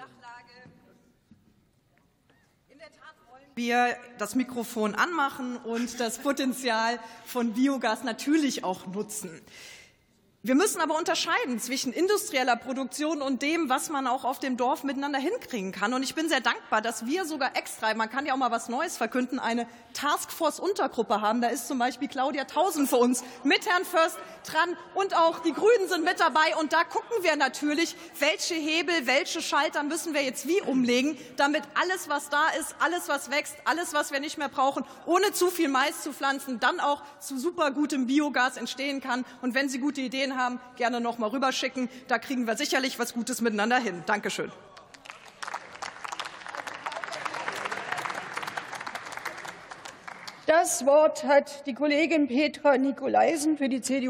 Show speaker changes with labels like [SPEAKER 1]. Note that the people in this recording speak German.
[SPEAKER 1] Sachlage. In der Tat wollen wir das Mikrofon anmachen und das Potenzial von Biogas natürlich auch nutzen. Wir müssen aber unterscheiden zwischen industrieller Produktion und dem, was man auch auf dem Dorf miteinander hinkriegen kann. Und ich bin sehr dankbar, dass wir sogar extra, man kann ja auch mal was Neues verkünden, eine Taskforce-Untergruppe haben. Da ist zum Beispiel Claudia Tausend für uns mit Herrn Först dran und auch die Grünen sind mit dabei. Und da gucken wir natürlich, welche Hebel, welche Schalter müssen wir jetzt wie umlegen, damit alles, was da ist, alles, was wächst, alles, was wir nicht mehr brauchen, ohne zu viel Mais zu pflanzen, dann auch zu super gutem Biogas entstehen kann. Und wenn Sie gute Ideen haben, gerne noch mal rüberschicken. Da kriegen wir sicherlich was Gutes miteinander hin. Dankeschön.
[SPEAKER 2] Das Wort hat die Kollegin Petra Nikolaisen für die CDU